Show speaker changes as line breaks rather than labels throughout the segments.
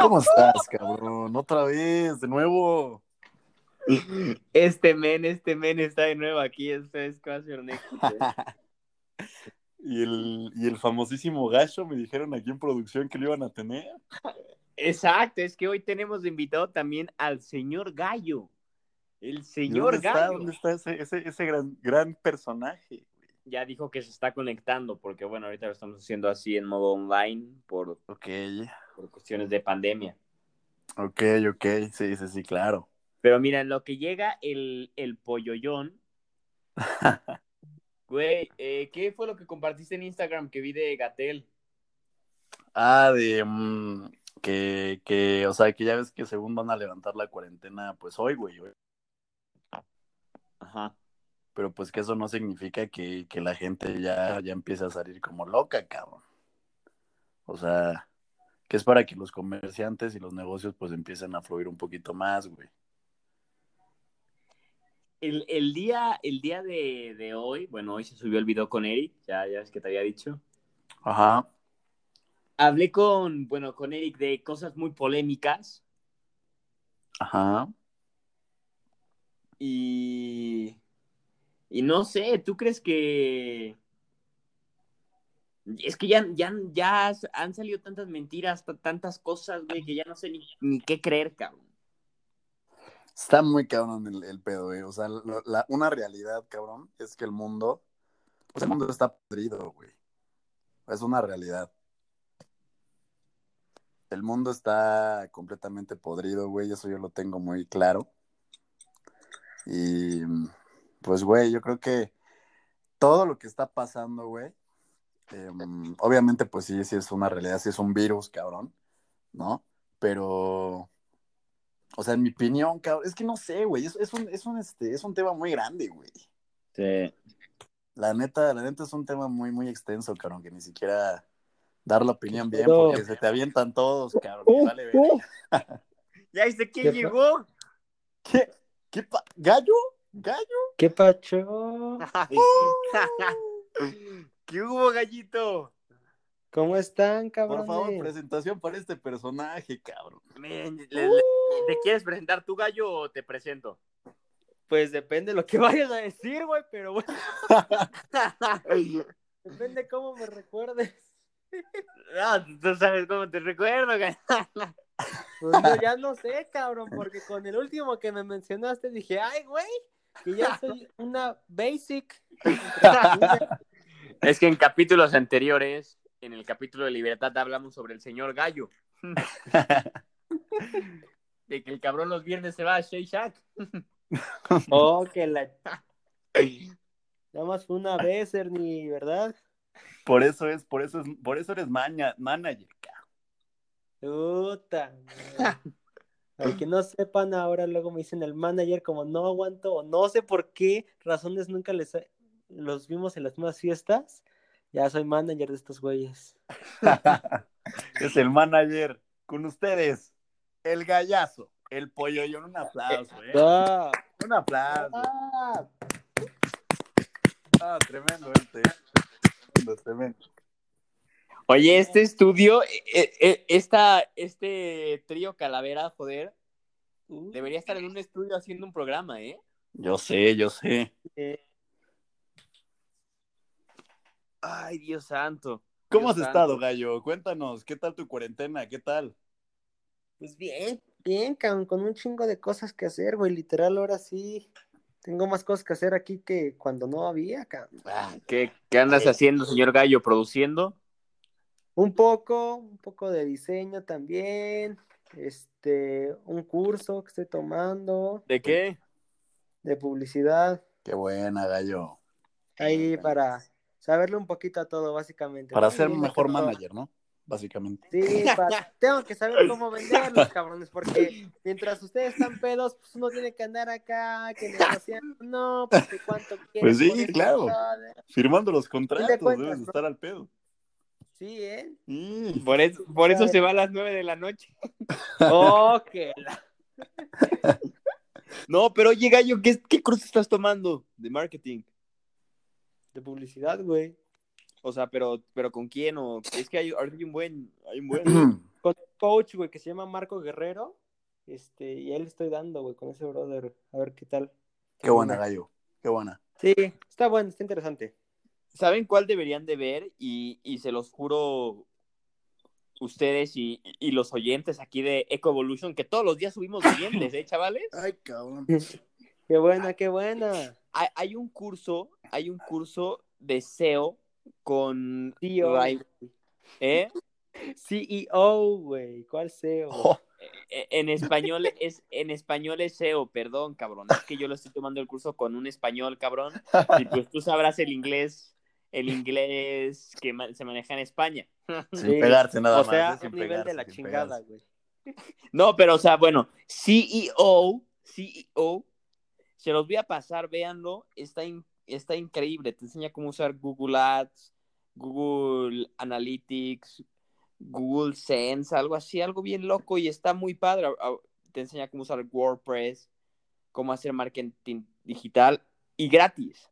¿Cómo estás, cabrón? Otra vez, de nuevo.
Este men, este men está de nuevo aquí, este es Nexus.
y, el, y el famosísimo Gacho me dijeron aquí en producción que lo iban a tener.
Exacto, es que hoy tenemos de invitado también al señor Gallo. El
¿Y
señor
¿Dónde está,
Gallo.
¿Dónde está ese, ese, ese gran, gran personaje?
Ya dijo que se está conectando, porque bueno, ahorita lo estamos haciendo así en modo online por,
Ok,
por cuestiones de pandemia.
ok, ok. Sí, sí, sí, claro.
Pero mira, en lo que llega el, el polloyón, güey, eh, ¿qué fue lo que compartiste en Instagram que vi de Gatel?
Ah, de mm, que, que, o sea, que ya ves que según van a levantar la cuarentena, pues hoy, güey. hoy.
Ajá.
Pero pues que eso no significa que, que la gente ya, ya empiece a salir como loca, cabrón. O sea, que es para que los comerciantes y los negocios pues empiecen a fluir un poquito más, güey.
El, el día, el día de, de hoy, bueno, hoy se subió el video con Eric, ya, ya es que te había dicho.
Ajá.
Hablé con, bueno, con Eric de cosas muy polémicas
Ajá.
y, y no sé, ¿tú crees que... Es que ya, ya, ya han salido tantas mentiras, tantas cosas, güey, que ya no sé ni, qué creer, cabrón.
Está muy cabrón el, el pedo, güey. O sea, una realidad, cabrón, es que el mundo, pues el mundo está podrido, güey. Es una realidad. El mundo está completamente podrido, güey. Eso yo lo tengo muy claro. Y pues, güey, yo creo que todo lo que está pasando, güey, em, obviamente, pues sí, sí es una realidad, sí es un virus, cabrón, ¿no? Pero, o sea, en mi opinión, cabrón, es que no sé, güey, es, es un, es un, este, es un tema muy grande, güey.
Sí.
La neta, la neta es un tema muy, muy extenso, cabrón, que ni siquiera dar la opinión bien,
Pero-
porque se te avientan todos, cabrón,
Uh,
vale ver.
uh,
¿Ya viste quién llegó?
¿Qué? ¿Qué pa- ¿Gallo? ¿Gallo?
¿Qué pacho?
¿Qué hubo, gallito?
¿Cómo están,
Por
cabrones?
favor, presentación para este personaje, cabrón.
Le- le- ¿Te quieres presentar tu gallo o te presento?
Pues depende de lo que vayas a decir, güey, pero bueno, depende cómo me recuerdes.
No, tú sabes cómo te recuerdo, güey.
Pues yo ya no sé, cabrón, porque con el último que me mencionaste dije, ay, güey, que ya soy una basic.
Es que en capítulos anteriores, en el capítulo de Libertad, hablamos sobre el señor Gallo. De que el cabrón los viernes se va a Shake Shack.
Oh, que la... Nada más fue una vez, Ernie, ¿verdad?
Por eso es, por eso es, por eso eres maña- manager, cabrón.
Puta. Al que no sepan, ahora luego me dicen el manager, como no aguanto, o no sé por qué razones nunca les los vimos en las mismas fiestas. Ya soy manager de estos güeyes.
es el manager. Con ustedes, el gallazo, el pollo y un aplauso, ¿eh?
Ah,
Un aplauso.
ah,
Ah, tremendo este. Tremendo, tremendo.
Oye, este estudio, eh, eh, esta, este trío Calavera, joder,
uh,
debería estar en un estudio haciendo un programa, ¿eh?
Yo sé, yo sé.
eh,
Ay, Dios santo.
¿Cómo has estado, gallo? Cuéntanos, ¿qué tal tu cuarentena? ¿Qué tal?
Pues bien, bien, cabrón, con un chingo de cosas que hacer, güey. Literal, ahora sí. Tengo más cosas que hacer aquí que cuando no había, cabrón.
Ah, ¿Qué, qué andas haciendo, señor Gallo? ¿Produciendo?
Un poco, un poco de diseño también. Este, un curso que estoy tomando
¿De qué?
de publicidad.
Qué buena, gallo.
Ahí para saberle un poquito a todo, básicamente.
Para ser mejor manager, ¿no? Básicamente.
Sí, para- tengo que saber cómo venderlos, cabrones, porque mientras ustedes están pedos, pues uno tiene que andar acá, que negociando, no, porque cuánto quieren.
Pues sí,
por esta
claro. Firmando los contratos,
cuentas,
debes de
¿no?
estar al pedo.
Sí, ¿eh?
Mm.
Por eso, por eso se va a las nueve de la noche.
Oh, que la-
No, pero oye, Gallo, ¿qué, qué curso estás tomando de marketing?
De publicidad, güey.
O sea, pero, pero ¿con quién? O... Es que hay, un buen, hay un buen.
con un coach, güey, que se llama Marco Guerrero. Este, y ahí le estoy dando, güey, con ese brother. A ver qué tal.
Qué buena, gallo. Qué buena.
Sí, está bueno, está interesante.
¿Saben cuál deberían de ver? Y, y se los juro ustedes y, y los oyentes aquí de Eco Evolution, que todos los días subimos oyentes, ¿eh, chavales?
Ay, cabrón.
Qué buena, qué buena.
Hay, hay un curso, hay un curso de SEO con
CEO.
¿eh?
CEO, güey. ¿Cuál CEO?
Oh,
E- En español es en español es SEO, perdón, cabrón. Es que yo lo estoy tomando el curso con un español, cabrón. Y pues tú sabrás el inglés, el inglés que se maneja en España.
sin pegarse nada
o
más.
sea,
¿eh? Sin
un nivel de la chingada, güey.
No, pero o sea, bueno, CEO, CEO, se los voy a pasar, véanlo, está, in- está increíble, te enseña cómo usar Google Ads, Google Analytics, Google Sense, algo así, algo bien loco y está muy padre. Te enseña cómo usar WordPress, cómo hacer marketing digital y gratis.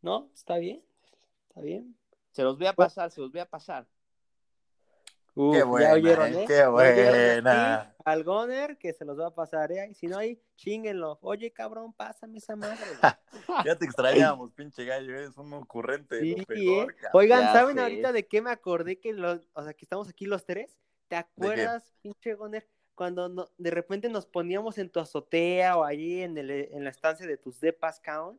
¿No? ¿Está bien? ¿Está bien?
Se los voy a pasar, se los voy a pasar.
Uf,
Qué
ya
buena,
oyeron,
eh,
¿eh?
qué
Ya oyeron
buena.
Al Goner que se los va a pasar, ¿eh? Si no hay, chinguenlo. Oye, cabrón, pásame esa madre.
Ya te extrañamos, pinche gallo. Eres un ocurrente.
Sí,
lo
¿eh?
peor, cabrón.
Oigan,
Ya
¿saben
sé.
ahorita de qué me acordé que los, o sea, que estamos aquí los tres? ¿Te acuerdas, pinche Goner, cuando no- de repente nos poníamos en tu azotea o allí en, el, en la estancia de tus depas, cabrón?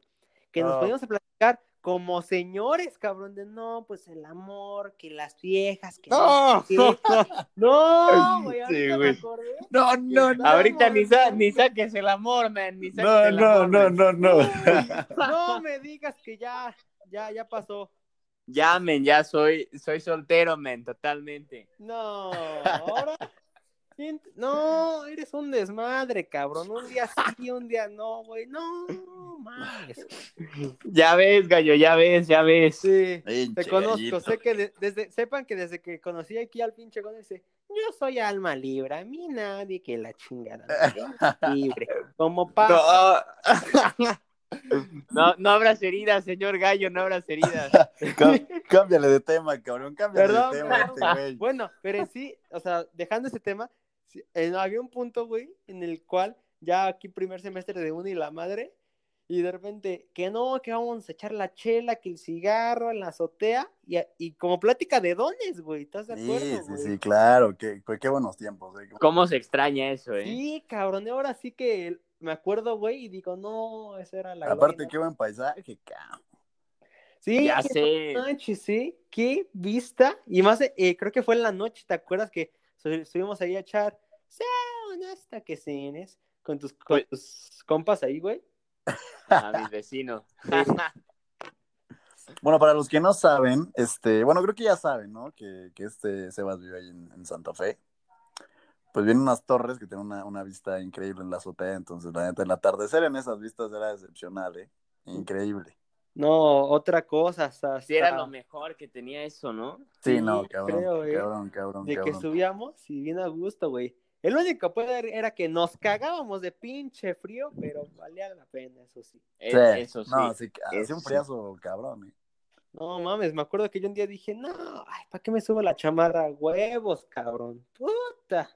Que nos poníamos a platicar como señores, cabrón, de no, pues el amor, que las viejas, que
¡No!
No, güey,
Sí, güey.
acordé.
No, no, no.
Ahorita ni, sa- ni saques el amor, man, ni saques
No,
el
no,
amor,
no,
man.
no, no.
No me digas que ya, ya, ya pasó.
Ya, men, ya soy, soy soltero, men, totalmente.
No, ahora. ¿Quién te- No, eres un desmadre, cabrón. Un día sí, un día no, güey. No, mames.
Ya ves, gallo, ya ves, ya ves.
Sí, te conozco.
gallito.
Sé que de- desde, sepan que desde que conocí aquí al pinche Gon, dice: Yo soy alma libre. A mí nadie que la chingada. Libre. Como pasa.
No. no, no abras heridas, señor gallo, no abras heridas.
Cá- Cámbiale de tema, cabrón. Cámbiale
Perdón,
de tema, este güey.
Bueno, pero en sí, o sea, dejando ese tema, sí, había un punto, güey, en el cual ya aquí primer semestre de uno y la madre, y de repente, que no, que vamos a echar la chela, que el cigarro en la azotea, y, y como plática de dones, güey, ¿estás de acuerdo?
Sí, sí,
güey?
sí, claro. Qué, qué- qué buenos tiempos. eh.
¿Cómo se extraña eso, eh?
Sí, cabrón, y ahora sí que me acuerdo, güey, y digo, no, esa era la
Aparte,
gloria,
qué buen paisaje, cabrón.
Sí,
Ya
qué
sé.
manches, sí, qué vista. Y más, eh, creo que fue en la noche, ¿te acuerdas que su- estuvimos ahí a echar "Sauna hasta que cenes con tus, con
Pues-
tus compas ahí, güey?
A mis vecinos.
Bueno, para los que no saben, este, bueno, creo que ya saben, ¿no? Que, que este Sebas vive ahí en, en Santa Fe. Pues vienen unas torres que tienen una, una vista increíble en la azotea, entonces la neta, el atardecer en esas vistas era excepcional, ¿eh? Increíble.
No, otra cosa, hasta,
Sí, era
hasta
lo mejor que tenía eso, ¿no?
Sí,
Sí,
no, cabrón,
creo, ¿eh?
cabrón, cabrón,
de que subíamos y bien a gusto, güey. El único pedo era que nos cagábamos de pinche frío, pero valía la pena, eso sí.
Es-
Sí,
Eso sí.
No, sí, hacía
eso
un friazo, cabrón, ¿eh?
No mames, me acuerdo que yo un día dije, no, ay, ¿para qué me subo la chamarra? Huevos, cabrón. Puta.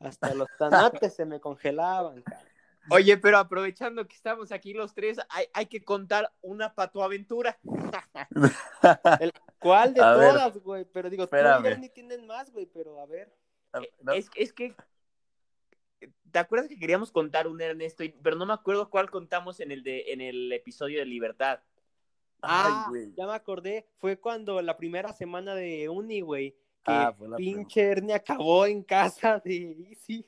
Hasta los tanates se me congelaban, cabrón.
Oye, pero aprovechando que estamos aquí los tres, hay, hay que contar una patuaventura.
¿Cuál de
A
todas, güey? Pero digo,
Espérame.
Ernie tienen más, güey, pero a ver.
No,
Es, es que. ¿Te acuerdas que queríamos contar un Ernesto? Pero no me acuerdo cuál contamos en el, de, en el episodio de Libertad.
Ay,
Ah,
güey.
ya me acordé. Fue cuando la primera semana de Uni, güey, que
Ah, fue la
pinche Ernie acabó en casa de Easy.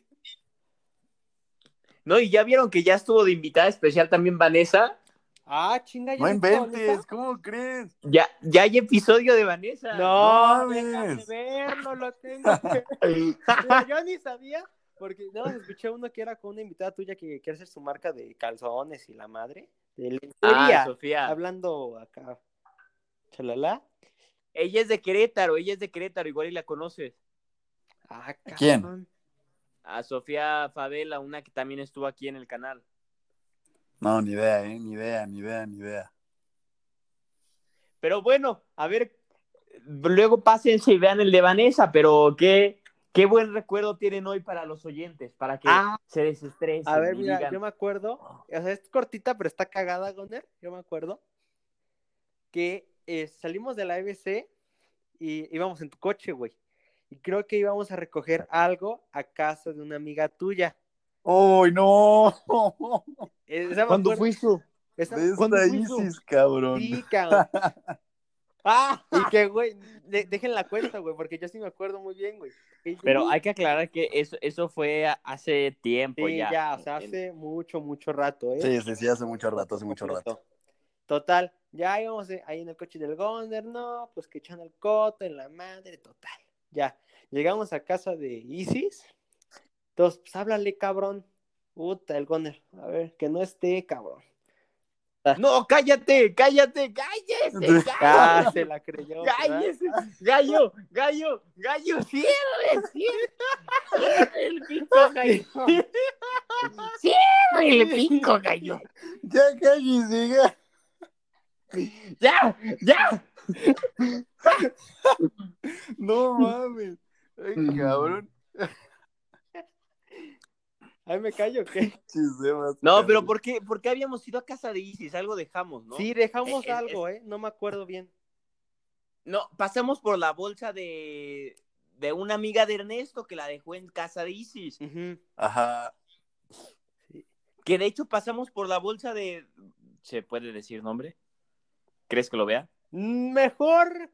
No, y ya vieron que ya estuvo de invitada especial también Vanessa.
Ah, chinga, ya
No inventes? ¿cómo crees?
Ya, ya hay episodio de Vanessa.
No,
No
déjame
mames.
verlo, lo tengo que Mira, yo ni sabía, porque no, escuché uno que era con una invitada tuya que quiere hacer su marca de calzones y la madre, de lencería,
Ah, Sofía.
hablando acá, chalala.
Ella es de Querétaro, ella es de Querétaro, igual y la conoces.
Ah,
¿Quién?
A Sofía Favela, una que también estuvo aquí en el canal.
No, ni idea, ¿eh? Ni idea, ni idea, ni idea.
Pero bueno, a ver, luego pásense y vean el de Vanessa, pero qué, ¿Qué buen recuerdo tienen hoy para los oyentes? Para que
Ah.
se desestresen.
A ver, mira,
digan,
yo me acuerdo, o sea, es cortita, pero está cagada, Goner. Yo me acuerdo que eh, salimos de la EBC y íbamos en tu coche, güey. Y creo que íbamos a recoger algo a casa de una amiga tuya.
¡Uy, no!
Eh, esa
¿Cuándo fue eso?
esa-
De
¿cuándo?
Isis, cabrón.
Sí, cabrón.
¡Ah!
Y que, güey, de- dejen la cuenta, güey, porque yo sí me acuerdo muy bien, güey.
Pero hay que aclarar que eso, eso fue a- hace tiempo
Sí,
ya.
ya, o sea, hace mucho, mucho rato, ¿eh?
Sí, sí, sí, hace mucho rato, hace mucho rato.
Total, ya íbamos eh, ahí en el coche del Gonder, no, pues que echan el coto en la madre, total. Ya, llegamos a casa de Isis. Entonces, pues háblale, cabrón. Puta, el Goner. A ver, que no esté, cabrón.
No, cállate, cállate, cállese.
Ah, se la creyó. ¿verdad?
Cállese, gallo, gallo, gallo, cierre, cierre. Cierre el pico, gallo. Cierre el pico, gallo.
Ya cállese, ya.
Ya, ya.
No mames. Ay, cabrón.
Ahí me callo, ¿qué?
Chisemas,
No, pero ¿por qué, ¿por qué habíamos ido a casa de Isis? Algo dejamos, ¿no?
Sí, dejamos
Eh, eh,
algo, ¿eh? No me acuerdo bien.
No, pasamos por la bolsa de, de una amiga de Ernesto que la dejó en casa de Isis.
Ajá.
Que de hecho pasamos por la bolsa de. ¿Se puede decir nombre? ¿Crees que lo vea?
Mejor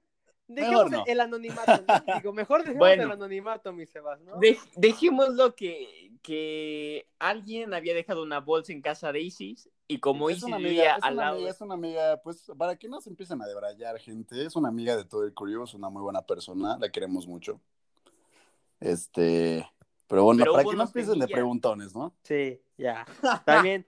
dejemos
no.
el anonimato, ¿no? Digo, mejor dejemos
Bueno.
el anonimato, mi Sebas, ¿no?
De- dejémoslo que, que alguien había dejado una bolsa en casa de Isis y como
es
Isis
una
vivía
amiga, es
al
una
lado.
amiga, es una amiga, pues, para que no se empiecen a debrayar, gente, es una amiga de todo el Curio, es una muy buena persona, la queremos mucho. Este, pero bueno,
Pero
para que no
unos
empiecen de preguntones, ¿no?
Sí, ya. También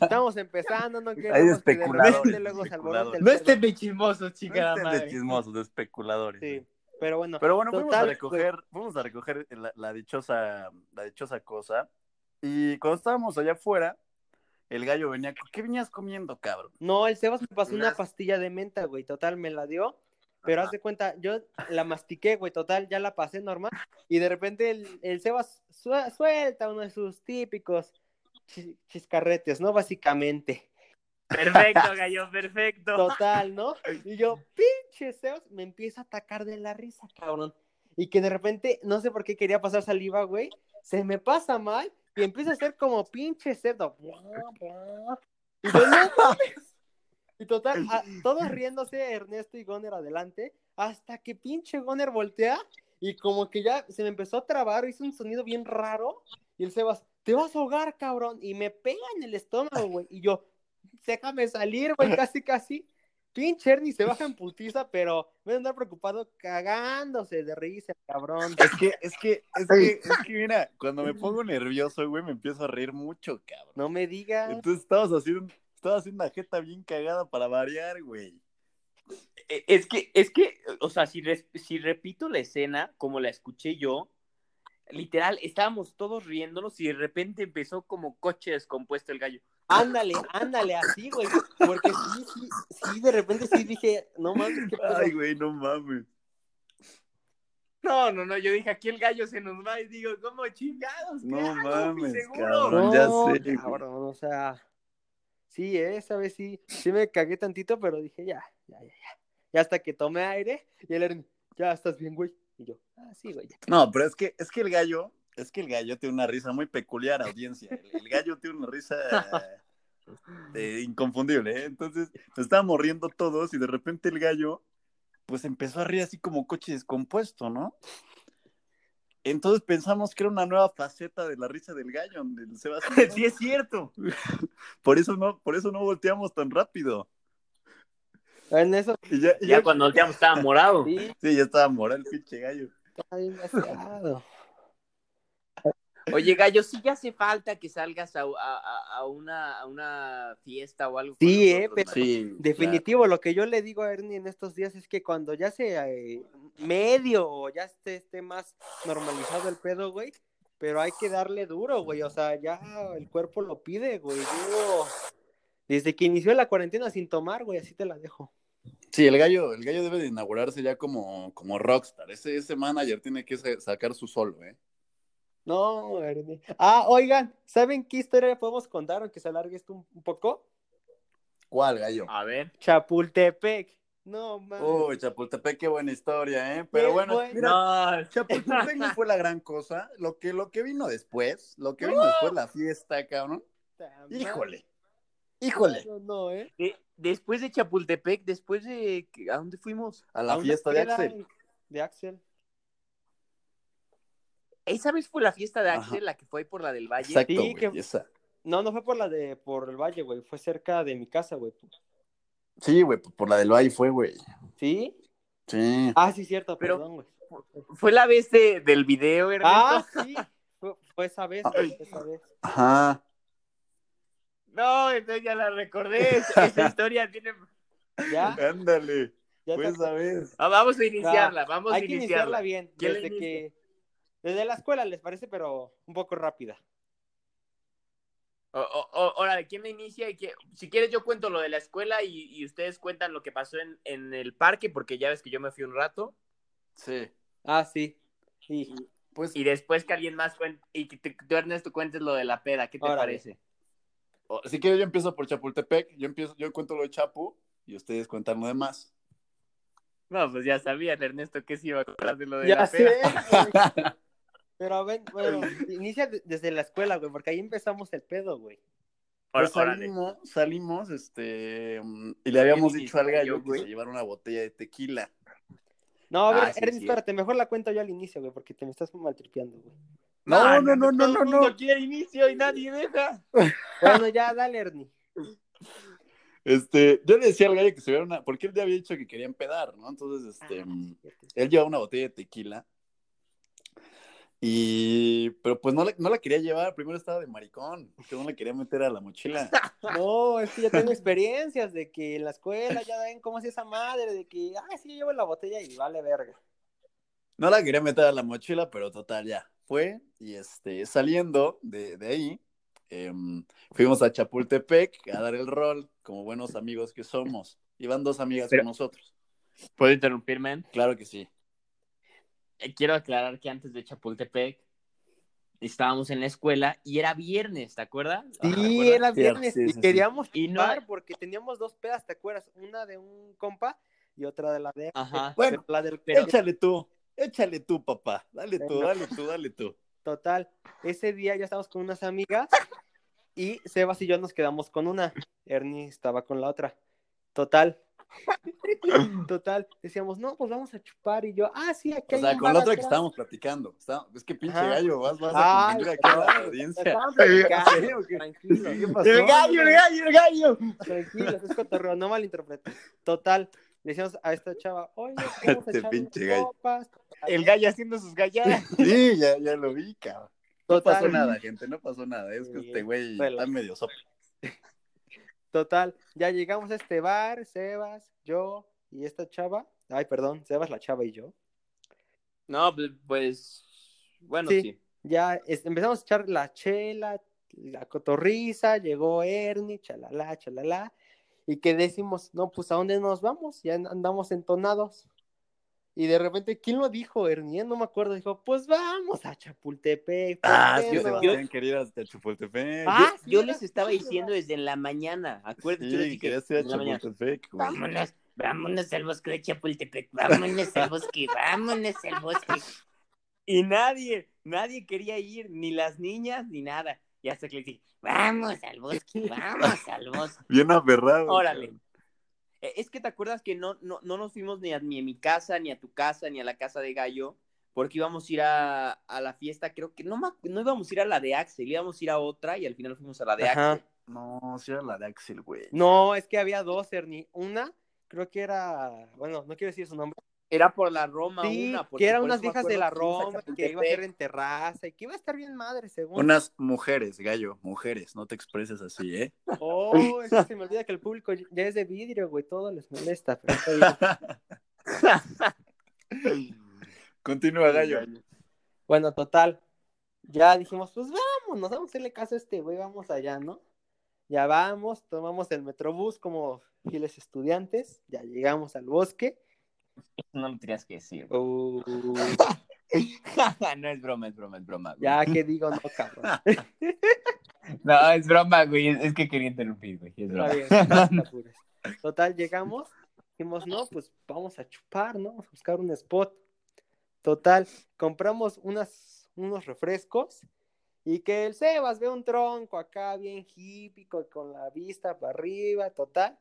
estamos empezando, no queremos
Hay
que de
especuladores,
repente luego el
No estén de chismosos, chica la
estén de chismosos, de especuladores.
Sí, pero bueno.
Pero bueno, fuimos a recoger, fuimos a recoger la, la dichosa, la dichosa cosa. Y cuando estábamos allá afuera, el gallo venía, ¿qué venías comiendo, cabrón?
No, el Sebas me pasó una pastilla de menta, güey, total, me la dio. Pero haz de cuenta, yo la mastiqué, güey, total, ya la pasé normal. Y de repente el, el Sebas sue- suelta uno de sus típicos chis- chiscarretes, ¿no? Básicamente.
Perfecto, gallo, perfecto.
Total, ¿no? Y yo, pinche Sebas, me empieza a atacar de la risa, cabrón. Y que de repente, no sé por qué quería pasar saliva, güey, se me pasa mal y empieza a hacer como pinche cerdo. Y yo, no mames. Y total, a- todos riéndose, Ernesto y Goner adelante, hasta que pinche Goner voltea y como que ya se me empezó a trabar, hizo un sonido bien raro. Y el Sebas, te vas a ahogar, cabrón. Y me pega en el estómago, güey. Y yo, déjame salir, güey, casi, casi. Pinche Ernie se baja en putiza, pero me a andar preocupado cagándose de risa, cabrón.
Es que, es que, es que, es que, mira, cuando me pongo nervioso, güey, me empiezo a reír mucho, cabrón.
No me digas.
Entonces estabas haciendo, estabas haciendo una jeta bien cagada para variar, güey.
Eh, Es que, es que, o sea, si, res- si repito la escena como la escuché yo, literal, estábamos todos riéndonos y de repente empezó como coche descompuesto el gallo.
Ándale, ándale, así, güey. Porque sí, sí, sí, de repente sí dije, no mames, qué.
Ay, güey, no mames.
No, no, no, yo dije, aquí el gallo se nos va y digo, ¿cómo chingados? ¿Qué
No
hago,
mames,
seguro?
cabrón. ya
No,
sé, güey.
cabrón, o sea, sí, eh, esa vez sí, sí me cagué tantito, pero dije, ya, ya, ya, ya. Y hasta que tomé aire, y él era, ya estás bien, güey. Y yo, ah, sí, güey. ya.
No, pero es que, es que el gallo, es que el gallo tiene una risa muy peculiar, audiencia. El, el gallo tiene una risa eh, inconfundible, ¿eh? Entonces, estábamos riendo todos y de repente el gallo, pues empezó a reír así como coche descompuesto, ¿no? Entonces pensamos que era una nueva faceta de la risa del gallo, del Sebastián.
Sí, es cierto.
Por eso no, por eso no volteamos tan rápido.
En eso,
Y ya, y
Ya
ya-
cuando volteamos estaba morado.
sí,
sí, ya estaba moral el pinche gallo.
está bien.
Oye, gallo, sí ya hace falta que salgas a, a- a- una, a una fiesta o algo.
Sí, eh, pero-.
Sí,
Definitivo, lo que yo le digo a Ernie en estos días es que cuando ya sea eh, medio o ya esté, esté más normalizado el pedo, güey, pero hay que darle duro, güey, o sea, ya el cuerpo lo pide, güey. Yo, desde que inició la cuarentena sin tomar, güey, así te la dejo.
Sí, el gallo, el gallo debe de inaugurarse ya como, como rockstar. Ese, ese manager tiene que sa- sacar su solo, ¿eh?
No, Ernie. Ah, oigan, ¿saben qué historia podemos contar aunque se alargue esto un, un poco?
¿Cuál, gallo?
A ver.
Chapultepec. No, man.
Uy, Chapultepec, qué buena historia, ¿eh? Pero
Qué
bueno,
buena.
mira,
No,
Chapultepec no fue la gran cosa. Lo que, lo que vino después, lo que vino después, la fiesta, cabrón. Híjole, híjole.
No, no, ¿eh?
de- después de Chapultepec, después de... ¿A dónde fuimos?
A la
A
fiesta de Axel.
De Axel.
Esa vez fue la fiesta de
Ajá.
Axel, la que fue por la del Valle.
Exacto,
Sí,
güey.
que-
esa.
No, no fue por la de por el Valle, güey. Fue cerca de mi casa, güey.
Sí, güey, pues por la del Valle fue, güey.
¿Sí?
Sí.
Ah, sí, cierto,
Pero-
perdón, güey.
Fue la vez de- del video, Ernesto.
Ah, sí. Fue, fue esa vez, güey, fue esa vez.
Ajá.
No, entonces ya la recordé. Esa historia tiene...
Ya,
Ándale.
ya
Fue
te-
esa vez.
Ah, vamos a iniciarla, vamos
Hay
a
que
iniciarla.
iniciarla bien.
¿Quién la
Desde
inicia?
que. Desde la escuela, ¿les parece? Pero un poco rápida.
O- o- o- órale, ¿quién me inicia? Y qué- Si quieres yo cuento lo de la escuela y, y ustedes cuentan lo que pasó en, en el parque, porque ya ves que yo me fui un rato.
Sí.
Ah, sí. Sí.
Pues,
Y después que alguien más cuente, y que te- tú Ernesto cuentes lo de la peda, ¿qué te
Órale.
parece?
si quieres, yo empiezo por Chapultepec. Yo empiezo, yo cuento lo de Chapu y ustedes cuentan lo demás.
No, pues ya sabían, Ernesto, que se iba a acordar de lo de
Ya
la
sé.
peda.
Pero ven, bueno, inicia de- desde la escuela, güey, porque ahí empezamos el pedo, güey.
Pues salimos, salimos, este, y le habíamos
¿Quién
dicho al gallo que se llevara una botella de tequila.
No, a ver,
Ah, sí,
Ernie,
sí.
espérate, mejor la cuento yo al inicio, güey, porque te me estás maltripeando, güey.
No,
Ah,
no, no, no,
todo
no,
el mundo
no.
quiere inicio y nadie deja.
Bueno, ya, dale, Ernie.
Este, yo le decía al gallo que se llevara una, porque él ya había dicho que quería empedar, ¿no? Entonces, este, mm, él llevaba una botella de tequila. Y, pero pues no la, no la quería llevar, primero estaba de maricón, que no la quería meter a la mochila.
No, es que ya tengo experiencias de que en la escuela ya ven cómo es esa madre, de que, ah, sí, llevo la botella y vale verga.
No la quería meter a la mochila, pero total, ya fue. Y este, saliendo de, de ahí, em, fuimos a Chapultepec a dar el rol, como buenos amigos que somos. Iban dos amigas
Pero-
con nosotros.
¿Puedo interrumpirme?
Claro que sí.
Eh, quiero aclarar que antes de Chapultepec estábamos en la escuela y era viernes, ¿te acuerdas? ¿Te
Sí,
acuerdas?
era viernes
sí, sí,
y queríamos
Y no-
porque teníamos dos pedas, ¿te acuerdas? Una de un compa y otra de la de...
Ajá.
Bueno,
la del
pero-
échale tú, échale tú, papá. Dale tú, dale tú, dale tú.
Total, ese día ya estábamos con unas amigas y Sebas y yo nos quedamos con una. Ernie estaba con la otra. Total. Total. Decíamos, no, pues vamos a chupar. Y yo, ah, sí, aquí
O
hay
sea,
un
con la otra que
atrás".
estábamos platicando. Está- es que pinche
Ajá.
gallo, vas, vas a
Ay,
confundir aquí a la audiencia.
estaban platicando,
¿Sí o?
Tranquilo,
¿Qué pasó?
¡El gallo, el gallo, el gallo!
tranquilo, es cotorreo, no malinterpretes. Total, le decíamos a esta chava, oye, vamos a
Este
echar
pinche gallo.
copas.
El gallo haciendo sus galladas.
Sí, ya, ya lo vi, cabrón. No
Total,
pasó nada, gente, no pasó nada. Es que
Sí,
este güey está medio sopa.
Total, ya llegamos a este bar, Sebas, yo y esta chava. Ay, perdón, Sebas, la chava y yo.
No, pues, bueno,
Sí.
sí.
Ya es- empezamos a echar la chela, la cotorriza, llegó Ernie, chalala, chalala. Y que decimos, no, pues ¿a dónde nos vamos? Ya andamos entonados. Y de repente, ¿quién lo dijo, Ernie? No me acuerdo. Dijo, pues vamos a Chapultepec. ¿por
Ah,
no?
Sebastián quería ir hasta Chapultepec.
Ah, sí,
Yo les estaba diciendo desde la mañana. Acuérdate, yo les
Sí,
dije
querías ir a. Chapultepec, güey.
Vámonos, vámonos al bosque de Chapultepec, vámonos al bosque, vámonos al bosque. Y nadie, nadie quería ir, ni las niñas, ni nada. Y hasta que les dije, vamos al bosque, vamos al bosque.
Bien aferrado.
Órale. Eh, Es que te acuerdas que no, no, no nos fuimos ni a, ni a mi casa, ni a tu casa, ni a la casa de Gallo, porque íbamos a ir a, a la fiesta, creo que no, no íbamos a ir a la de Axel, íbamos a ir a otra y al final fuimos a la de
Ajá.
Axel.
No, sí era la de Axel, güey.
No, es que había dos, Ernie. Una, creo que era, bueno, no quiero decir su nombre.
Era por la Roma
Sí,
una. porque
que eran unas
eso
viejas de la Roma, que iba a ser en terraza y que iba a estar bien madre, según.
Unas mujeres, gallo, mujeres, no te expreses así, ¿eh?
Oh, es que se me olvida que el público ya es de vidrio, güey, todo les molesta. Pero.
Continúa, gallo.
bueno, total. Ya dijimos, pues vamos, nos vamos a hacerle caso a este güey, vamos allá, ¿no? Ya vamos, tomamos el metrobús como fieles estudiantes, ya llegamos al bosque.
No lo tenías que decir.
Uh,
no es broma, es broma, es broma. güey.
ya que digo, no, cabrón.
No, es broma, güey. Es que quería interrumpir, güey. Es
Está bien, no. Total, llegamos, dijimos, no, pues vamos a chupar, ¿no? Vamos a buscar un spot. Total, compramos unas, unos refrescos y que el Sebas ve un tronco acá bien hippie, con la vista para arriba, total.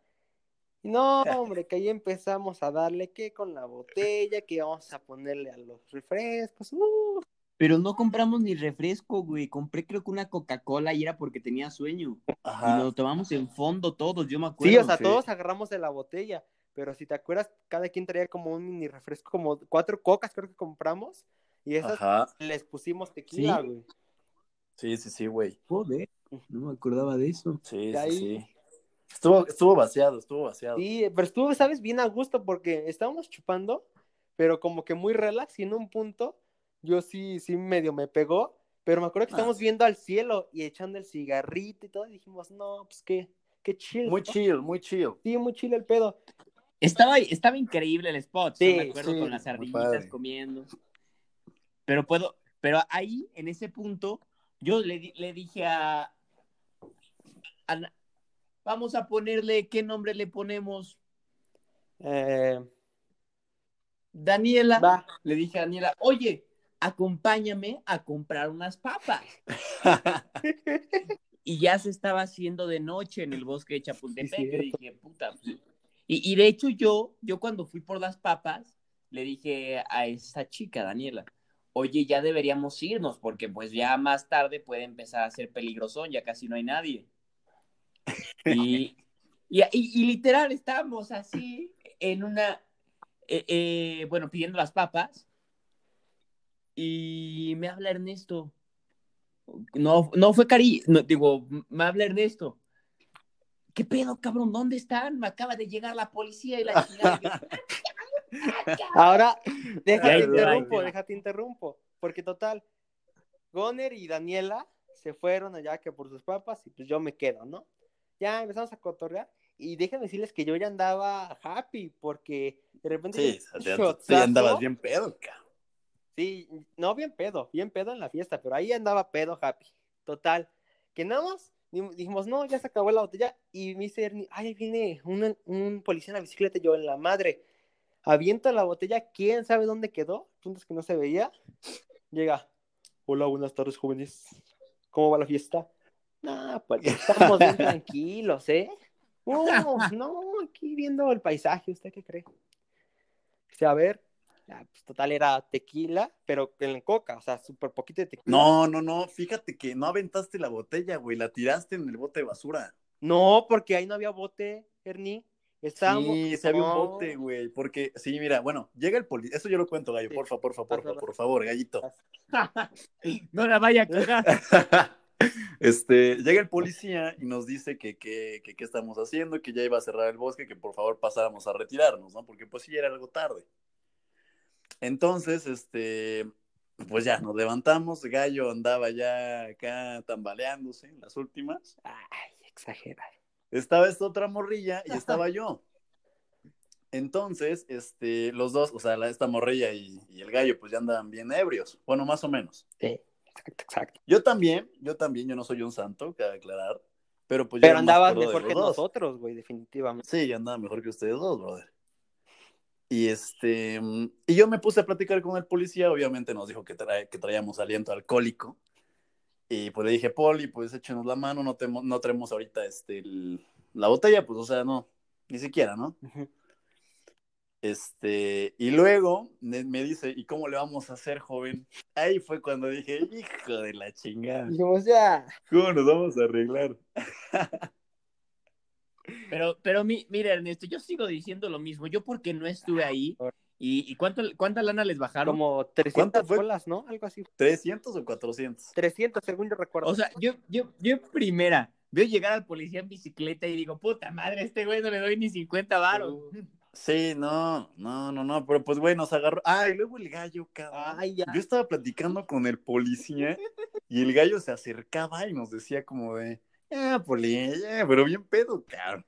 Y no, hombre, que ahí empezamos a darle que con la botella, que vamos a ponerle a los refrescos. uh,
Pero no compramos ni refresco, güey. Compré creo que una Coca-Cola y era porque tenía sueño. Y
Ajá.
lo tomamos en fondo todos, yo me acuerdo.
Sí, o sea,
sí.
todos agarramos de la botella, pero si te acuerdas, cada quien traía como un mini refresco, como cuatro cocas creo que compramos, y esas
Ajá.
les pusimos tequila,
¿Sí?
güey.
Sí, sí, sí, güey.
Joder, no me acordaba de eso.
Sí,
De
sí,
ahí-
sí. Estuvo, estuvo vaciado, estuvo vaciado.
Sí, pero estuvo, ¿sabes? Bien a gusto porque estábamos chupando, pero como que muy relax y en un punto yo sí, sí medio me pegó, pero me acuerdo que
Ah.
estamos viendo al cielo y echando el cigarrito y todo, y dijimos, no, pues qué, qué chill.
Muy
¿no?
chill, muy chill.
Sí, muy chill el pedo.
Estaba, estaba increíble el spot,
Sí,
me acuerdo
sí,
con las
padre.
comiendo. Pero puedo, pero ahí, en ese punto, yo le, le dije a, a vamos a ponerle, ¿qué nombre le ponemos?
Eh,
Daniela.
va,
Le dije a Daniela, oye, acompáñame a comprar unas papas. Y ya se estaba haciendo de noche en el bosque de Chapultepec.
Sí, cierto.
dije, puta. pues". Y, y de hecho yo, yo cuando fui por las papas, le dije a esa chica, Daniela, oye, ya deberíamos irnos porque pues ya más tarde puede empezar a ser peligrosón, ya casi no hay nadie. Y, y, y- y literal estábamos así en una, eh, eh, bueno, pidiendo las papas y me habla Ernesto. No, no fue Cari, no, digo, me habla Ernesto. ¿Qué pedo, cabrón? ¿Dónde están? Me acaba de llegar la policía y la
Ahora, déjate interrumpo, déjate interrumpo, porque total, Goner y Daniela se fueron allá que por sus papas y pues yo me quedo, ¿no? Ya empezamos a cotorrear y déjenme decirles que yo ya andaba happy porque de repente
Sí, ya andabas bien pedo, cabrón.
Sí, no bien pedo, bien pedo en la fiesta, pero ahí andaba pedo happy. Total, que nada más di- dijimos, no, ya se acabó la botella. Y me dice Ernie, ay, ahí viene un, un policía en la bicicleta. Yo en la madre, aviento la botella, quién sabe dónde quedó, puntos que no se veía. Llega, hola, buenas tardes, jóvenes. ¿Cómo va la fiesta? No, pues estamos bien tranquilos, ¿eh? No, no, aquí viendo el paisaje, ¿usted qué cree? Dice, a ver, ya, pues total era tequila, pero en coca, o sea, súper poquito de tequila.
No, no, no, fíjate que no aventaste la botella, güey, la tiraste en el bote de basura.
No, porque ahí no había bote, Ernie. Estábamos...
Sí, se había un bote, güey, porque, sí, mira, bueno, llega el policía, eso yo lo cuento, gallo,
Sí.
porfa, porfa, porfa, por favor, gallito.
no la vaya a cagar.
Este, llega el policía y nos dice que que, que qué estamos haciendo, que ya iba a cerrar el bosque, que por favor pasáramos a retirarnos, ¿no? Porque pues sí, era algo tarde. Entonces, este, pues ya nos levantamos, Gallo andaba ya acá tambaleándose en las últimas.
Ay, exagera.
Estaba esta otra morrilla y estaba yo. Entonces, este, los dos, o sea, la- esta morrilla y, y el gallo, pues ya andaban bien ebrios. Bueno, más o menos.
Sí, exacto.
Yo también, yo también, yo no soy un santo, cabe aclarar. Pero pues
Pero andabas mejor que
dos.
nosotros, güey, definitivamente.
Sí, yo andaba mejor que ustedes dos, brother. Y este, y yo me puse a platicar con el policía, obviamente nos dijo que, trae- que traíamos aliento alcohólico. Y pues le dije, Poli, pues échenos la mano, no, temo- no traemos ahorita este, el- la botella, pues o sea, no, ni siquiera, ¿no?
Ujú.
Este, y luego me, dice, ¿y cómo le vamos a hacer, joven? Ahí fue cuando dije, hijo de la chingada,
Dijimos, ya.
¿cómo nos vamos a arreglar?
Pero, pero mi, mira, Ernesto, yo sigo diciendo lo mismo. Yo porque no estuve ahí. ¿Y, y cuánto, cuánta lana les bajaron?
Como 300
fue?
bolas, ¿no? Algo así.
¿300 o 400?
300, según yo recuerdo.
O sea, yo, yo, yo en primera veo llegar al policía en bicicleta y digo, puta madre, a este güey no le doy ni 50 varos.
Sí, no, no, no, no, pero pues güey, nos agarró. Ah, y luego el gallo, cabrón.
Ay, ya.
Yo estaba platicando con el policía y el gallo se acercaba y nos decía como de, ah, poli, ya, pero bien pedo, cabrón.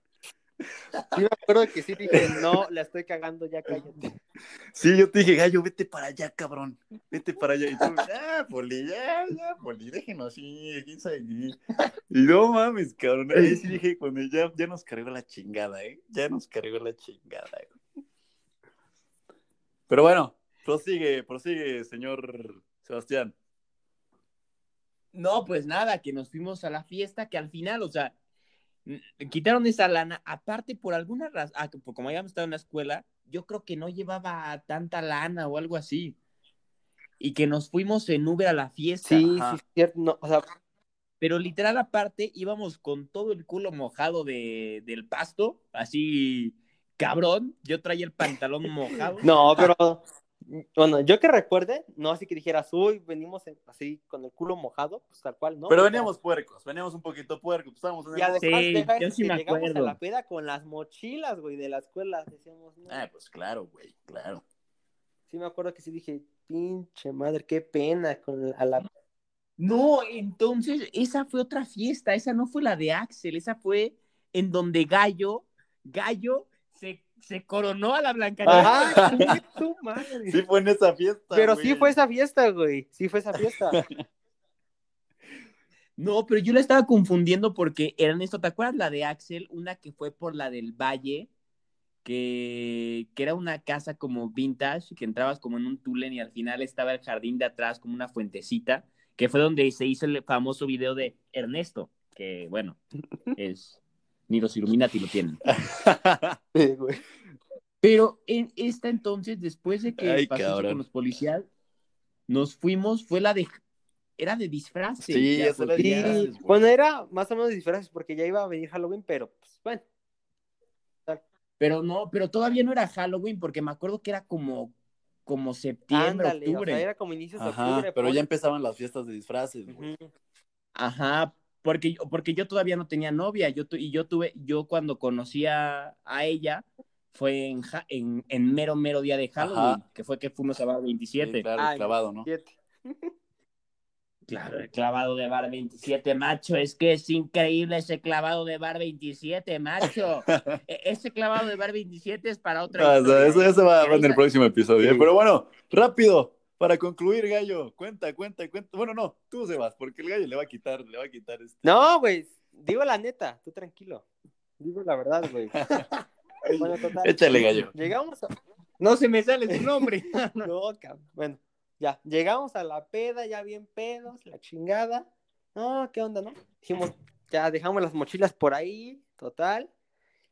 Sí, me acuerdo que sí dije, no, la estoy cagando, ya cállate.
Sí, yo te dije, gallo, vete para allá, cabrón. Vete para allá. Y tú, ya, Poli, ya, ya, Poli, déjenos así, quién sabe qué". Y no mames, cabrón. Ahí sí dije, cuando ya, ya nos cargó la chingada, ¿eh? Ya nos cargó la chingada, güey. Pero bueno, prosigue, prosigue, señor Sebastián.
No, pues nada, que nos fuimos a la fiesta, que al final, o sea, quitaron esa lana, aparte por alguna razón, ah, como habíamos estado en la escuela, yo creo que no llevaba tanta lana o algo así. Y que nos fuimos en Uber a la fiesta.
Sí,
Ajá.
sí, cierto. No, o sea,
Pero literal aparte íbamos con todo el culo mojado de, del pasto, así cabrón. Yo traía el pantalón mojado.
no, pero bueno, yo que recuerde, no así que dijeras, uy, venimos en- así con el culo mojado, pues tal cual, ¿no?
Pero veníamos puercos, veníamos un poquito puercos. Estábamos en el...
Y además,
Sí,
deja
yo
eso,
sí
llegamos a la peda con las mochilas, güey, de la escuela. Decíamos, no.
Ah, pues claro, güey, claro.
Sí, me acuerdo que sí dije, pinche madre, qué pena con a la.
No, entonces esa fue otra fiesta, esa no fue la de Axel, esa fue en donde Gallo, Gallo se, coronó a la Blancanieves.
Ajá, tu madre.
Sí fue en esa fiesta,
Pero
güey.
sí fue esa fiesta, güey. Sí fue esa fiesta.
No, pero yo la estaba confundiendo porque eran esto, ¿te acuerdas la de Axel? Una que fue por la del Valle, que, que era una casa como vintage, que entrabas como en un túnel y al final estaba el jardín de atrás como una fuentecita, que fue donde se hizo el famoso video de Ernesto, que bueno, es ni los Illuminati lo tienen.
Sí, güey.
Pero en esta entonces, después de que
Ay,
pasó
cabrón.
con los policías, nos fuimos, fue la de, era de disfraces.
Sí,
ya
era de disfraces.
Bueno, era más o menos disfraces porque ya iba a venir Halloween, pero pues bueno.
Pero no, pero todavía no era Halloween porque me acuerdo que era como, como septiembre,
Ándale, o
octubre.
sea, era como inicios de octubre.
pero ya empezaban las fiestas de disfraces, güey.
Ajá, porque, porque yo todavía no tenía novia, yo tu- y yo tuve, yo cuando conocí a, a ella fue en, ja- en, en mero, mero día de Halloween,
Ajá.
que fue que fuimos a Bar 27.
Sí, claro,
Ay,
clavado, ¿no?
Claro, el clavado de bar 27, macho. Es que es increíble ese clavado de bar 27, macho. E- ese clavado de bar 27 es para otra historia.
eso, eso va, va en el próximo episodio. ¿eh?
Sí.
Pero bueno, rápido, para concluir, gallo, cuenta, cuenta, cuenta. Bueno, no, tú Sebas, porque el gallo le va a quitar, le va a quitar este.
No, güey, digo la neta, tú tranquilo. Digo la verdad, güey. Bueno, total.
Échale, gallo.
Llegamos a...
No se me sale su nombre.
No, cabrón. Bueno, ya, llegamos a la peda, ya bien pedos, la chingada. No, ¿qué onda, no? Dijimos, ya dejamos las mochilas por ahí, total.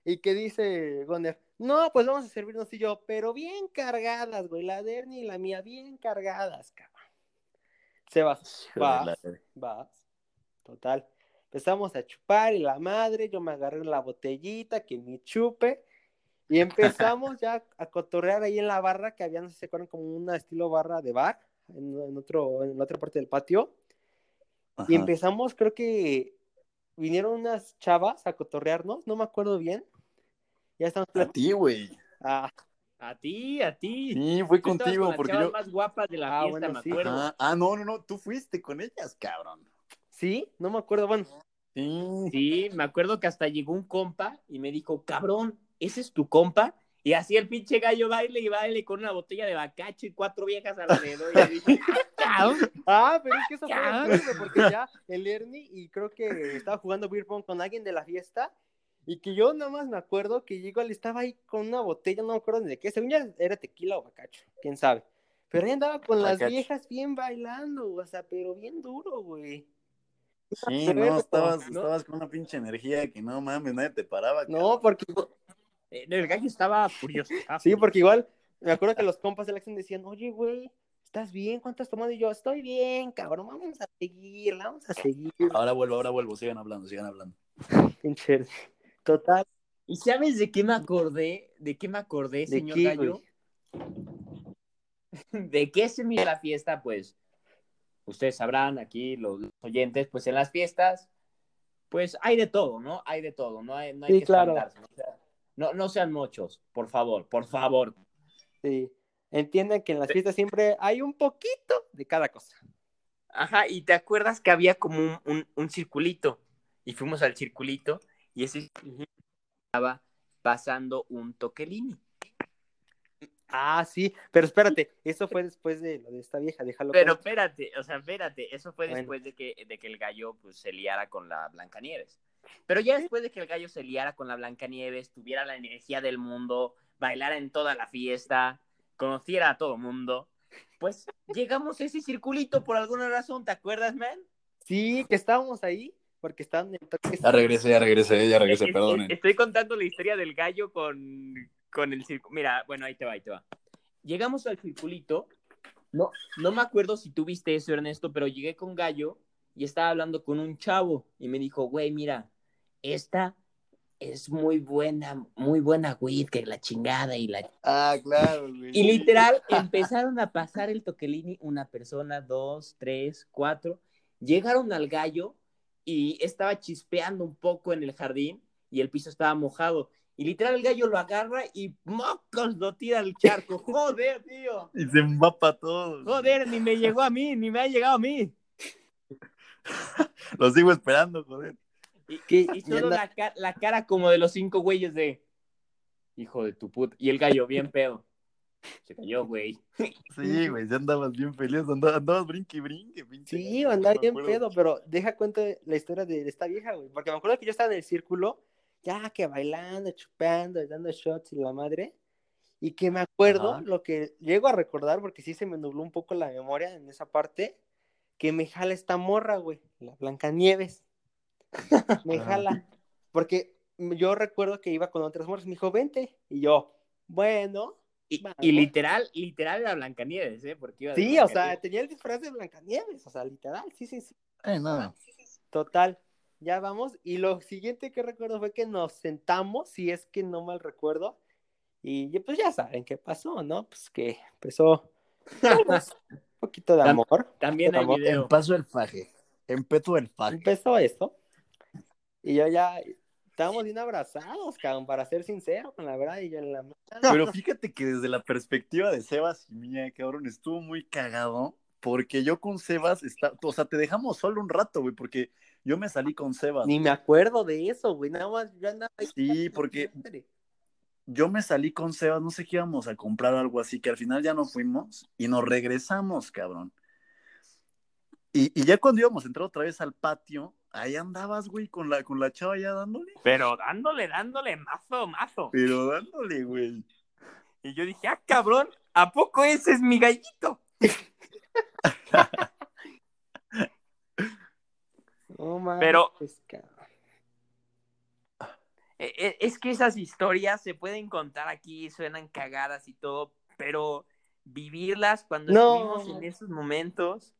¿Y qué dice Goner? No, pues vamos a servirnos y yo, pero bien cargadas, güey. La de Ernie y la mía, bien cargadas, cabrón. Sebas, vas, vas. Total. Empezamos a chupar y la madre, yo me agarré la botellita, que mi chupe. Y empezamos ya a cotorrear ahí en la barra, que había, no sé si se acuerdan, como una estilo barra de bar, en, en otro, en la otra parte del patio.
Ajá.
Y empezamos, creo que vinieron unas chavas a cotorrearnos, no me acuerdo bien. Ya estamos
A ti, güey.
Ah,
A ti, a ti.
Sí,
Tú estabas
contigo,
con
porque yo.
más guapas de la
Ah,
fiesta,
bueno,
me
sí.
acuerdo.
Ah, ah, no, no, no, tú fuiste con ellas, cabrón.
sí, no me acuerdo. Bueno,
Sí.
Sí, me acuerdo que hasta llegó un compa y me dijo, cabrón, ¿ese es tu compa? Y así el pinche gallo baile y baile con una botella de bacacho y cuatro viejas alrededor. Y dije, cabrón.
Ah, pero es que eso fue güey, porque ya el Ernie y creo que estaba jugando beer pong con alguien de la fiesta y que yo nada más me acuerdo que igual estaba ahí con una botella, no me acuerdo ni de qué, según ya era tequila o bacacho, quién sabe. Pero ahí andaba con las viejas bien bailando, o sea, pero bien duro, güey.
Sí, no, estabas,
¿no?
estabas con una pinche energía que no mames, nadie te paraba.
No, porque
Eh, El gallo estaba furioso. estaba
sí, porque igual me acuerdo que los compas de la acción decían, oye, güey, ¿estás bien? ¿Cuánto has tomado? Y yo, estoy bien, cabrón, vamos a seguir, vamos a seguir.
Ahora vuelvo, ahora vuelvo, sigan hablando, sigan hablando.
Pinche. Total.
¿Y sabes de qué me acordé? ¿De qué me acordé,
¿De
señor
qué,
gallo? ¿De qué se mide la fiesta? Pues ustedes sabrán aquí, los oyentes, pues en las fiestas, pues hay de todo, ¿no? Hay de todo, no hay, no hay
Sí,
que
claro.
¿no? O sea, no, no sean muchos, por favor, por favor.
Sí. Entiendan que en las fiestas siempre hay un poquito de cada cosa.
Ajá, y te acuerdas que había como un, un, un circulito, y fuimos al circulito, y ese estaba pasando un toquelini.
Ah, sí, pero espérate, eso fue después de lo de esta vieja, déjalo.
Pero espérate, o sea, espérate, eso fue
Bueno.
después de que, de que el gallo pues, se liara con la Blancanieves. Pero ya después de que el gallo se liara con la Blancanieves, tuviera la energía del mundo, bailara en toda la fiesta, conociera a todo mundo, pues llegamos a ese circulito por alguna razón, ¿te acuerdas, man?
Sí, que estábamos ahí, porque estaban en toque.
Ya regresé, ya regresé, ya regresé,
Es- es-
perdonen.
Estoy contando la historia del gallo con, con el circuito. Mira, bueno, ahí te va, ahí te va. Llegamos al circulito. No, no me acuerdo si tú viste eso, Ernesto, pero llegué con gallo y estaba hablando con un chavo y me dijo, güey, mira, esta es muy buena, muy buena weed, que la chingada y la...
Ah, claro, güey.
Y literal empezaron a pasar el toquelini una persona, dos, tres, cuatro. Llegaron al gallo y estaba chispeando un poco en el jardín y el piso estaba mojado. Y literal el gallo lo agarra y mocos lo tira al charco. Joder, tío.
Y se empapa todo.
Joder, ni me llegó a mí, ni me ha llegado a mí.
Lo sigo esperando, joder.
Y,
¿Qué?
y solo la, la cara como de los cinco güeyes de... Hijo de tu puta. Y el gallo bien pedo. Se cayó, güey.
Sí, güey, ya andabas bien feliz, andabas, andabas brinque brinque, pinche.
Sí, andaba bien pedo, pero deja cuento la historia de esta vieja, güey. Porque me acuerdo que yo estaba en el círculo, ya que bailando, chupando, dando shots y la madre. Y que me acuerdo,
Ajá.
lo que llego a recordar, porque sí se me nubló un poco la memoria en esa parte, que me jala esta morra, güey, la Blancanieves. me
Ajá.
jala. Porque yo recuerdo que iba con otras morras, me dijo, vente. Y yo, bueno.
Y, literal, literal era Blancanieves, ¿eh? Porque iba
Sí, o sea, tenía el disfraz de Blancanieves, o sea, literal, sí, sí, sí.
Eh, nada.
Total, ya vamos. Y lo siguiente que recuerdo fue que nos sentamos, si es que no mal recuerdo. Y pues ya saben qué pasó, ¿no? Pues que empezó pues, un poquito de amor.
También hay
Amor,
video.
Empezó el faje. Empezó el faje.
Empezó esto. Y yo ya estábamos bien abrazados, cabrón, para ser sincero con la verdad. Y yo en la.
Pero fíjate que desde la perspectiva de Sebas y mía, cabrón, estuvo muy cagado. Porque yo con Sebas, está, o sea, te dejamos solo un rato, güey, porque yo me salí con Sebas.
Ni me acuerdo de eso, güey. Nada más yo andaba ahí.
Sí, porque yo me salí con Sebas, no sé qué íbamos a comprar algo así, que al final ya no fuimos y nos regresamos, cabrón. Y, y ya cuando íbamos a entrar otra vez al patio, ahí andabas, güey, con la, con la chava ya dándole.
Pero dándole, dándole, mazo, mazo.
Pero dándole, güey.
Y yo dije, ah, cabrón, ¿a poco ese es mi gallito? Pero-
cabrón.
E- e- Es que esas historias se pueden contar aquí, suenan cagadas y todo, pero vivirlas cuando
No.
estuvimos en esos momentos.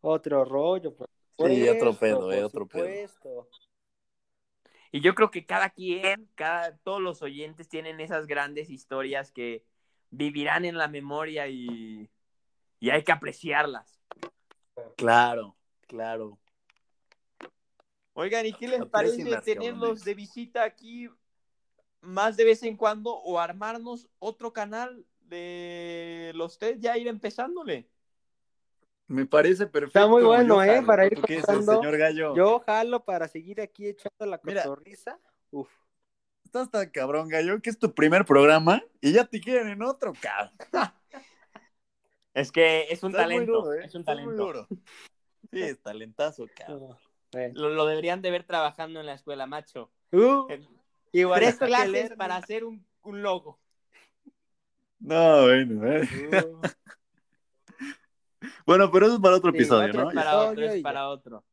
Otro rollo, por
Sí, otro pedo, eh, otro pedo.
supuesto.
Y yo creo que cada quien, cada, todos los oyentes tienen esas grandes historias que vivirán en la memoria y, y hay que apreciarlas.
Claro, claro.
Oigan, ¿y qué les parece tenerlos de visita aquí más de vez en cuando o armarnos otro canal de los tres ya ir empezándole?
Me parece perfecto.
Está muy bueno,
Yo
¿eh?
jalo.
Para ir
¿Tú qué dices,
pasando.
señor Gallo?
Yo jalo para seguir aquí echando la cotorriza. Uf.
Estás tan cabrón, Gallo, que es tu primer programa y ya te quieren en otro, cabrón.
Es que es un talento,
duro, ¿eh?
es un
Estás muy
talento.
duro. Sí, es talentazo, cabrón.
Lo, lo deberían de ver trabajando en la escuela, macho.
Uh,
En-
igual
Tres clases
leer-
para hacer un, un logo.
No, bueno, eh.
Uh,
Bueno, pero eso es para otro
Sí,
episodio,
otro
¿no?
para otro, es para otro.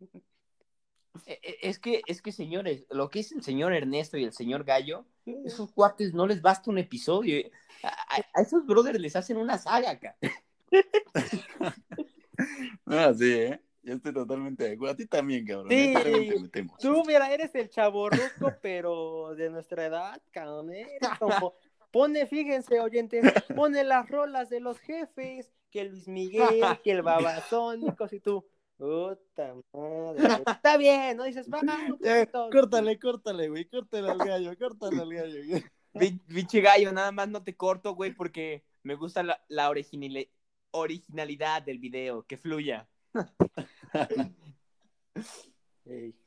E- e- Es que, es que, señores, lo que es el señor Ernesto y el señor Gallo, esos cuates no les basta un episodio. A, esos brothers les hacen una saga acá.
Ah, sí, ¿eh? Yo estoy totalmente de acuerdo. A ti también, cabrón.
Sí.
¿eh?
Tú, mira, eres el chaborruco, pero de nuestra edad, cabrón. Eres como- Pone, fíjense, oyentes, pone las rolas de los jefes, que Luis Miguel, que el Babasónicos y tú. Puta madre. Está bien, ¿no? Dices, va, poquito.
córtale, córtale, güey. Córtale al gallo, córtale al gallo.
Pinche Gallo, nada más no te corto, güey, porque me gusta la, la originali- originalidad del video, que fluya.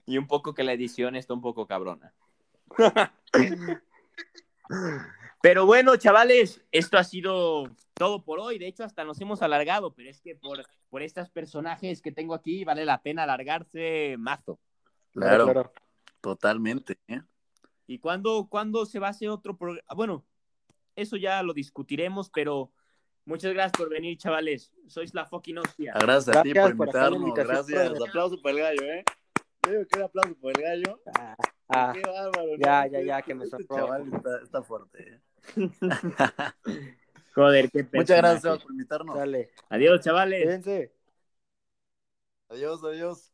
Y un poco que la edición está un poco cabrona. Pero bueno, chavales, esto ha sido todo por hoy. De hecho, hasta nos hemos alargado, pero es que por, por estos personajes que tengo aquí vale la pena alargarse mazo.
Claro, totalmente. ¿eh?
¿Y cuándo, cuándo se va a hacer otro programa? Bueno, eso ya lo discutiremos, pero muchas gracias por venir, chavales. Sois la fucking hostia.
Gracias a ti
Gracias
por
por
invitarnos.
invitación,
Gracias. Aplauso para el gallo, ¿eh? Yo digo que aplauso por el gallo.
Ah, ah,
Qué bárbaro.
ya,
¿no?
ya, ya, que me
Este chaval está, está fuerte. ¿eh?
Joder, qué
Muchas gracias
personaje.
Por invitarnos.
dale.
Adiós, chavales.
Cuídense.
Adiós, adiós.